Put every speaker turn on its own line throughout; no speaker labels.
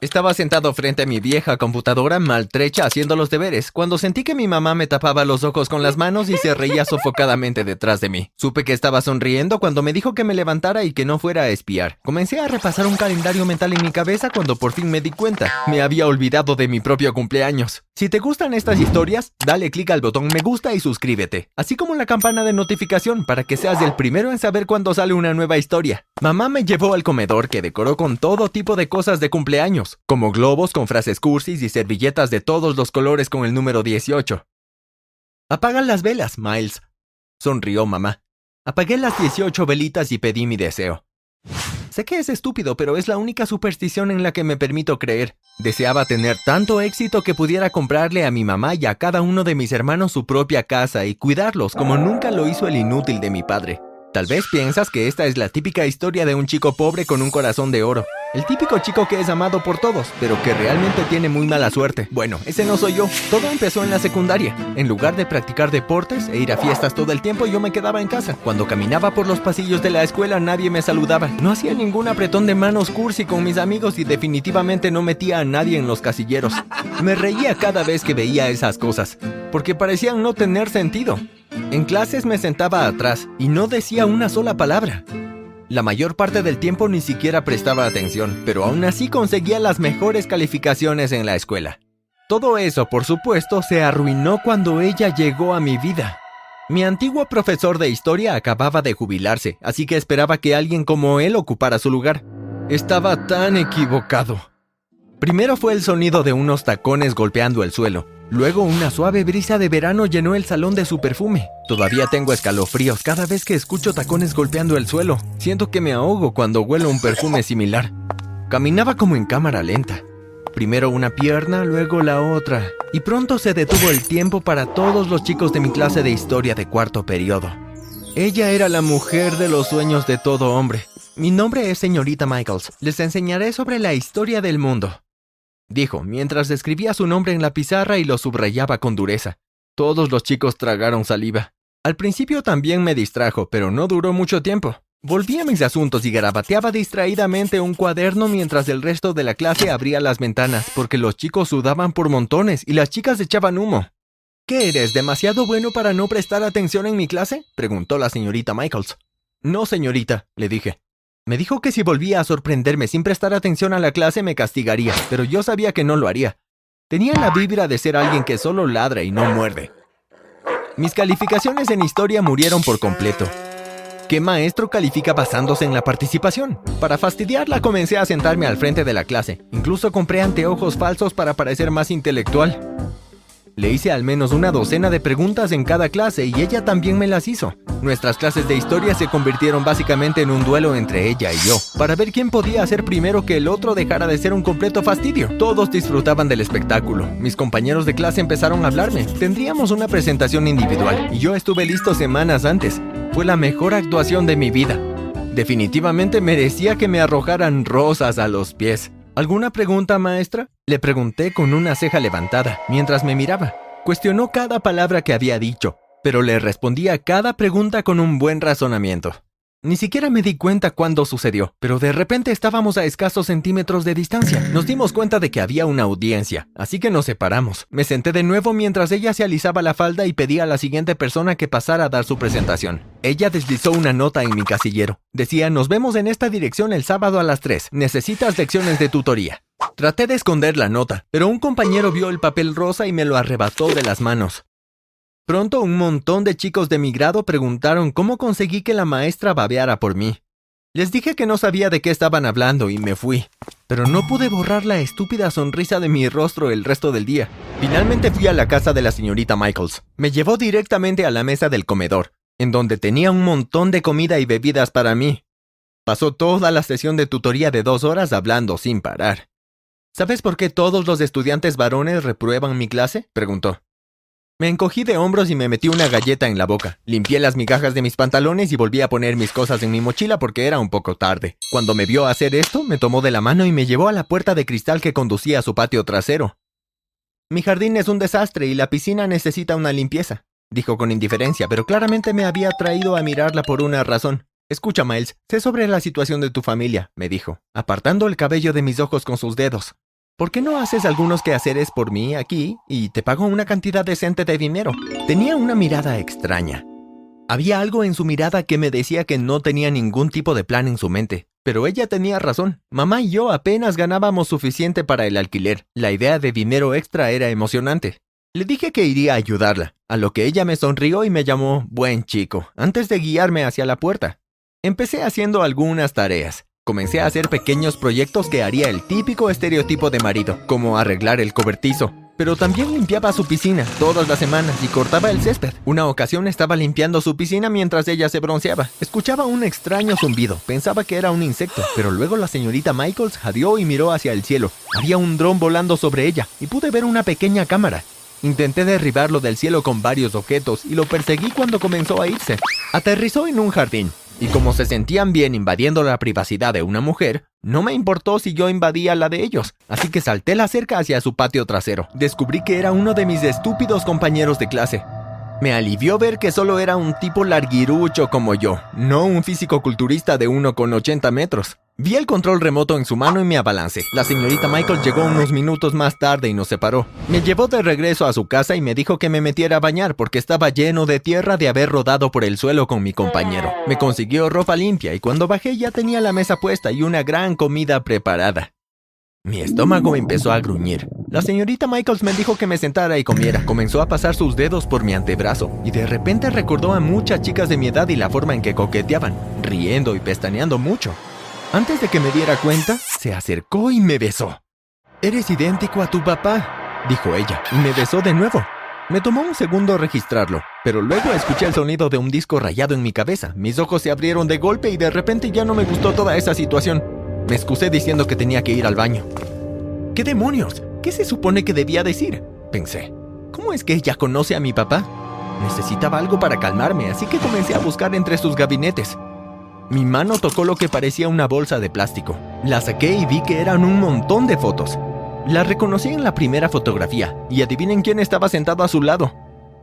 Estaba sentado frente a mi vieja computadora maltrecha haciendo los deberes, cuando sentí que mi mamá me tapaba los ojos con las manos y se reía sofocadamente detrás de mí. Supe que estaba sonriendo cuando me dijo que me levantara y que no fuera a espiar. Comencé a repasar un calendario mental en mi cabeza cuando por fin me di cuenta. Me había olvidado de mi propio cumpleaños. Si te gustan estas historias, dale clic al botón me gusta y suscríbete, así como la campana de notificación para que seas el primero en saber cuando sale una nueva historia. Mamá me llevó al comedor que decoró con todo tipo de cosas de cumpleaños como globos con frases cursis y servilletas de todos los colores con el número 18. Apagan las velas, Miles, sonrió mamá. Apagué las 18 velitas y pedí mi deseo. Sé que es estúpido, pero es la única superstición en la que me permito creer. Deseaba tener tanto éxito que pudiera comprarle a mi mamá y a cada uno de mis hermanos su propia casa y cuidarlos como nunca lo hizo el inútil de mi padre. Tal vez piensas que esta es la típica historia de un chico pobre con un corazón de oro. El típico chico que es amado por todos, pero que realmente tiene muy mala suerte. Bueno, ese no soy yo. Todo empezó en la secundaria. En lugar de practicar deportes e ir a fiestas todo el tiempo, yo me quedaba en casa. Cuando caminaba por los pasillos de la escuela, nadie me saludaba. No hacía ningún apretón de manos cursi con mis amigos y definitivamente no metía a nadie en los casilleros. Me reía cada vez que veía esas cosas, porque parecían no tener sentido. En clases me sentaba atrás y no decía una sola palabra. La mayor parte del tiempo ni siquiera prestaba atención, pero aún así conseguía las mejores calificaciones en la escuela. Todo eso, por supuesto, se arruinó cuando ella llegó a mi vida. Mi antiguo profesor de historia acababa de jubilarse, así que esperaba que alguien como él ocupara su lugar. Estaba tan equivocado. Primero fue el sonido de unos tacones golpeando el suelo. Luego una suave brisa de verano llenó el salón de su perfume. Todavía tengo escalofríos cada vez que escucho tacones golpeando el suelo. Siento que me ahogo cuando huelo un perfume similar. Caminaba como en cámara lenta. Primero una pierna, luego la otra. Y pronto se detuvo el tiempo para todos los chicos de mi clase de historia de cuarto periodo. Ella era la mujer de los sueños de todo hombre. Mi nombre es señorita Michaels. Les enseñaré sobre la historia del mundo dijo, mientras escribía su nombre en la pizarra y lo subrayaba con dureza. Todos los chicos tragaron saliva. Al principio también me distrajo, pero no duró mucho tiempo. Volví a mis asuntos y garabateaba distraídamente un cuaderno mientras el resto de la clase abría las ventanas, porque los chicos sudaban por montones y las chicas echaban humo. ¿Qué eres, demasiado bueno para no prestar atención en mi clase? preguntó la señorita Michaels. No, señorita, le dije. Me dijo que si volvía a sorprenderme sin prestar atención a la clase me castigaría, pero yo sabía que no lo haría. Tenía la vibra de ser alguien que solo ladra y no muerde. Mis calificaciones en historia murieron por completo. ¿Qué maestro califica basándose en la participación? Para fastidiarla comencé a sentarme al frente de la clase. Incluso compré anteojos falsos para parecer más intelectual. Le hice al menos una docena de preguntas en cada clase y ella también me las hizo. Nuestras clases de historia se convirtieron básicamente en un duelo entre ella y yo, para ver quién podía hacer primero que el otro dejara de ser un completo fastidio. Todos disfrutaban del espectáculo. Mis compañeros de clase empezaron a hablarme. Tendríamos una presentación individual y yo estuve listo semanas antes. Fue la mejor actuación de mi vida. Definitivamente merecía que me arrojaran rosas a los pies. ¿Alguna pregunta, maestra? Le pregunté con una ceja levantada, mientras me miraba. Cuestionó cada palabra que había dicho, pero le respondía a cada pregunta con un buen razonamiento. Ni siquiera me di cuenta cuándo sucedió, pero de repente estábamos a escasos centímetros de distancia. Nos dimos cuenta de que había una audiencia, así que nos separamos. Me senté de nuevo mientras ella se alisaba la falda y pedía a la siguiente persona que pasara a dar su presentación. Ella deslizó una nota en mi casillero. Decía, nos vemos en esta dirección el sábado a las 3. Necesitas lecciones de tutoría. Traté de esconder la nota, pero un compañero vio el papel rosa y me lo arrebató de las manos. Pronto un montón de chicos de mi grado preguntaron cómo conseguí que la maestra babeara por mí. Les dije que no sabía de qué estaban hablando y me fui, pero no pude borrar la estúpida sonrisa de mi rostro el resto del día. Finalmente fui a la casa de la señorita Michaels. Me llevó directamente a la mesa del comedor, en donde tenía un montón de comida y bebidas para mí. Pasó toda la sesión de tutoría de dos horas hablando sin parar. ¿Sabes por qué todos los estudiantes varones reprueban mi clase? preguntó. Me encogí de hombros y me metí una galleta en la boca. Limpié las migajas de mis pantalones y volví a poner mis cosas en mi mochila porque era un poco tarde. Cuando me vio hacer esto, me tomó de la mano y me llevó a la puerta de cristal que conducía a su patio trasero. Mi jardín es un desastre y la piscina necesita una limpieza, dijo con indiferencia, pero claramente me había traído a mirarla por una razón. Escucha, Miles, sé sobre la situación de tu familia, me dijo, apartando el cabello de mis ojos con sus dedos. ¿por qué no haces algunos quehaceres por mí aquí y te pago una cantidad decente de dinero? Tenía una mirada extraña. Había algo en su mirada que me decía que no tenía ningún tipo de plan en su mente. Pero ella tenía razón. Mamá y yo apenas ganábamos suficiente para el alquiler. La idea de dinero extra era emocionante. Le dije que iría a ayudarla, a lo que ella me sonrió y me llamó buen chico, antes de guiarme hacia la puerta. Empecé haciendo algunas tareas. Comencé a hacer pequeños proyectos que haría el típico estereotipo de marido, como arreglar el cobertizo, pero también limpiaba su piscina todas las semanas y cortaba el césped. Una ocasión estaba limpiando su piscina mientras ella se bronceaba. Escuchaba un extraño zumbido, pensaba que era un insecto, pero luego la señorita Michaels jadeó y miró hacia el cielo. Había un dron volando sobre ella y pude ver una pequeña cámara. Intenté derribarlo del cielo con varios objetos y lo perseguí cuando comenzó a irse. Aterrizó en un jardín, y como se sentían bien invadiendo la privacidad de una mujer, no me importó si yo invadía la de ellos, así que salté la cerca hacia su patio trasero. Descubrí que era uno de mis estúpidos compañeros de clase. Me alivió ver que solo era un tipo larguirucho como yo, no un físico culturista de 1,80 metros. Vi el control remoto en su mano y me abalancé. La señorita Michael llegó unos minutos más tarde y nos separó. Me llevó de regreso a su casa y me dijo que me metiera a bañar porque estaba lleno de tierra de haber rodado por el suelo con mi compañero. Me consiguió ropa limpia y cuando bajé ya tenía la mesa puesta y una gran comida preparada. Mi estómago empezó a gruñir. La señorita Michaels me dijo que me sentara y comiera. Comenzó a pasar sus dedos por mi antebrazo y de repente recordó a muchas chicas de mi edad y la forma en que coqueteaban, riendo y pestañeando mucho. Antes de que me diera cuenta, se acercó y me besó. Eres idéntico a tu papá, dijo ella, y me besó de nuevo. Me tomó un segundo registrarlo, pero luego escuché el sonido de un disco rayado en mi cabeza. Mis ojos se abrieron de golpe y de repente ya no me gustó toda esa situación. Me excusé diciendo que tenía que ir al baño. ¿Qué demonios? ¿Qué se supone que debía decir? Pensé. ¿Cómo es que ella conoce a mi papá? Necesitaba algo para calmarme, así que comencé a buscar entre sus gabinetes. Mi mano tocó lo que parecía una bolsa de plástico. La saqué y vi que eran un montón de fotos. La reconocí en la primera fotografía y adivinen quién estaba sentado a su lado.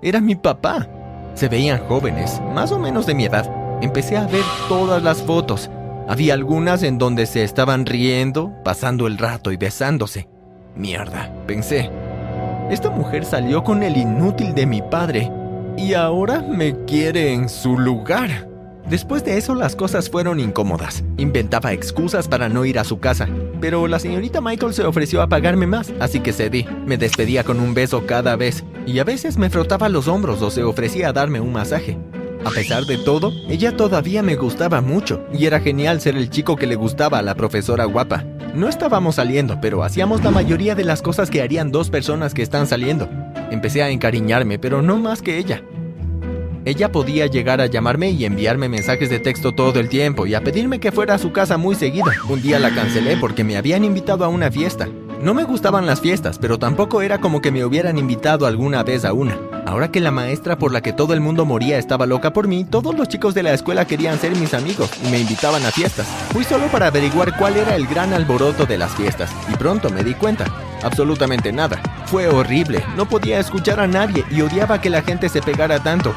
Era mi papá. Se veían jóvenes, más o menos de mi edad. Empecé a ver todas las fotos. Había algunas en donde se estaban riendo, pasando el rato y besándose. Mierda, pensé. Esta mujer salió con el inútil de mi padre y ahora me quiere en su lugar. Después de eso las cosas fueron incómodas. Inventaba excusas para no ir a su casa, pero la señorita Michael se ofreció a pagarme más, así que cedí. Me despedía con un beso cada vez, y a veces me frotaba los hombros o se ofrecía a darme un masaje. A pesar de todo, ella todavía me gustaba mucho, y era genial ser el chico que le gustaba a la profesora guapa. No estábamos saliendo, pero hacíamos la mayoría de las cosas que harían dos personas que están saliendo. Empecé a encariñarme, pero no más que ella. Ella podía llegar a llamarme y enviarme mensajes de texto todo el tiempo y a pedirme que fuera a su casa muy seguido. Un día la cancelé porque me habían invitado a una fiesta. No me gustaban las fiestas, pero tampoco era como que me hubieran invitado alguna vez a una. Ahora que la maestra por la que todo el mundo moría estaba loca por mí, todos los chicos de la escuela querían ser mis amigos y me invitaban a fiestas. Fui solo para averiguar cuál era el gran alboroto de las fiestas y pronto me di cuenta. Absolutamente nada. Fue horrible, no podía escuchar a nadie y odiaba que la gente se pegara tanto.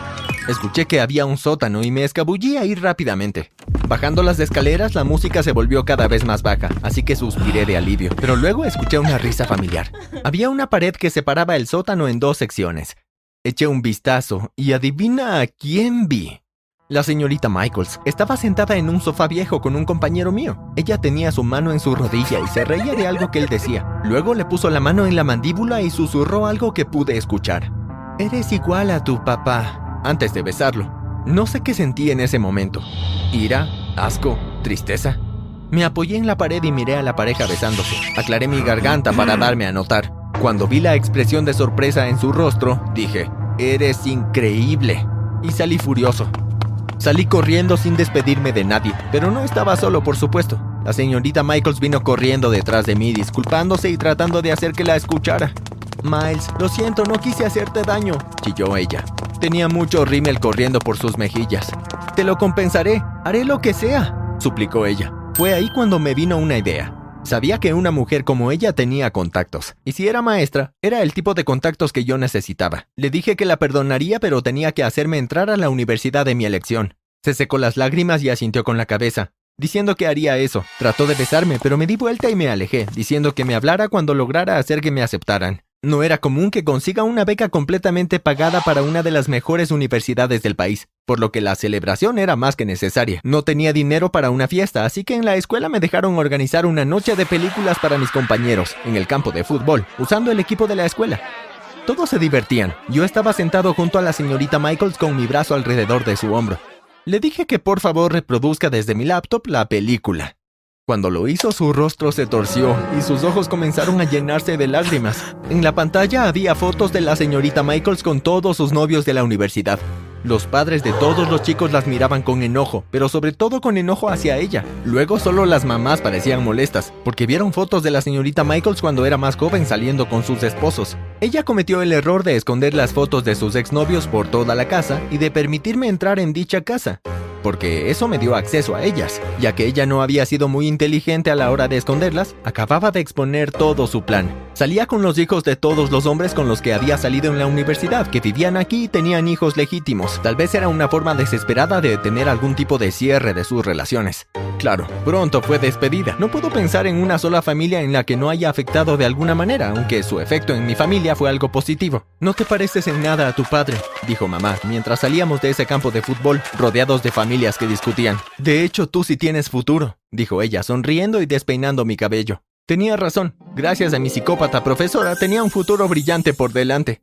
Escuché que había un sótano y me escabullí a ir rápidamente. Bajando las escaleras, la música se volvió cada vez más baja, así que suspiré de alivio. Pero luego escuché una risa familiar. Había una pared que separaba el sótano en dos secciones. Eché un vistazo y adivina a quién vi. La señorita Michaels estaba sentada en un sofá viejo con un compañero mío. Ella tenía su mano en su rodilla y se reía de algo que él decía. Luego le puso la mano en la mandíbula y susurró algo que pude escuchar. Eres igual a tu papá antes de besarlo. No sé qué sentí en ese momento. Ira, asco, tristeza. Me apoyé en la pared y miré a la pareja besándose. Aclaré mi garganta para darme a notar. Cuando vi la expresión de sorpresa en su rostro, dije, Eres increíble. Y salí furioso. Salí corriendo sin despedirme de nadie, pero no estaba solo, por supuesto. La señorita Michaels vino corriendo detrás de mí, disculpándose y tratando de hacer que la escuchara. Miles, lo siento, no quise hacerte daño, chilló ella. Tenía mucho rímel corriendo por sus mejillas. Te lo compensaré, haré lo que sea, suplicó ella. Fue ahí cuando me vino una idea. Sabía que una mujer como ella tenía contactos, y si era maestra, era el tipo de contactos que yo necesitaba. Le dije que la perdonaría, pero tenía que hacerme entrar a la universidad de mi elección. Se secó las lágrimas y asintió con la cabeza. diciendo que haría eso. Trató de besarme, pero me di vuelta y me alejé, diciendo que me hablara cuando lograra hacer que me aceptaran. No era común que consiga una beca completamente pagada para una de las mejores universidades del país, por lo que la celebración era más que necesaria. No tenía dinero para una fiesta, así que en la escuela me dejaron organizar una noche de películas para mis compañeros, en el campo de fútbol, usando el equipo de la escuela. Todos se divertían. Yo estaba sentado junto a la señorita Michaels con mi brazo alrededor de su hombro. Le dije que por favor reproduzca desde mi laptop la película. Cuando lo hizo, su rostro se torció y sus ojos comenzaron a llenarse de lágrimas. En la pantalla había fotos de la señorita Michaels con todos sus novios de la universidad. Los padres de todos los chicos las miraban con enojo, pero sobre todo con enojo hacia ella. Luego solo las mamás parecían molestas, porque vieron fotos de la señorita Michaels cuando era más joven saliendo con sus esposos. Ella cometió el error de esconder las fotos de sus exnovios por toda la casa y de permitirme entrar en dicha casa porque eso me dio acceso a ellas, ya que ella no había sido muy inteligente a la hora de esconderlas, acababa de exponer todo su plan. Salía con los hijos de todos los hombres con los que había salido en la universidad, que vivían aquí y tenían hijos legítimos. Tal vez era una forma desesperada de tener algún tipo de cierre de sus relaciones. Claro, pronto fue despedida. No puedo pensar en una sola familia en la que no haya afectado de alguna manera, aunque su efecto en mi familia fue algo positivo. No te pareces en nada a tu padre, dijo mamá, mientras salíamos de ese campo de fútbol, rodeados de familias que discutían. De hecho, tú sí tienes futuro, dijo ella, sonriendo y despeinando mi cabello. Tenía razón. Gracias a mi psicópata profesora tenía un futuro brillante por delante.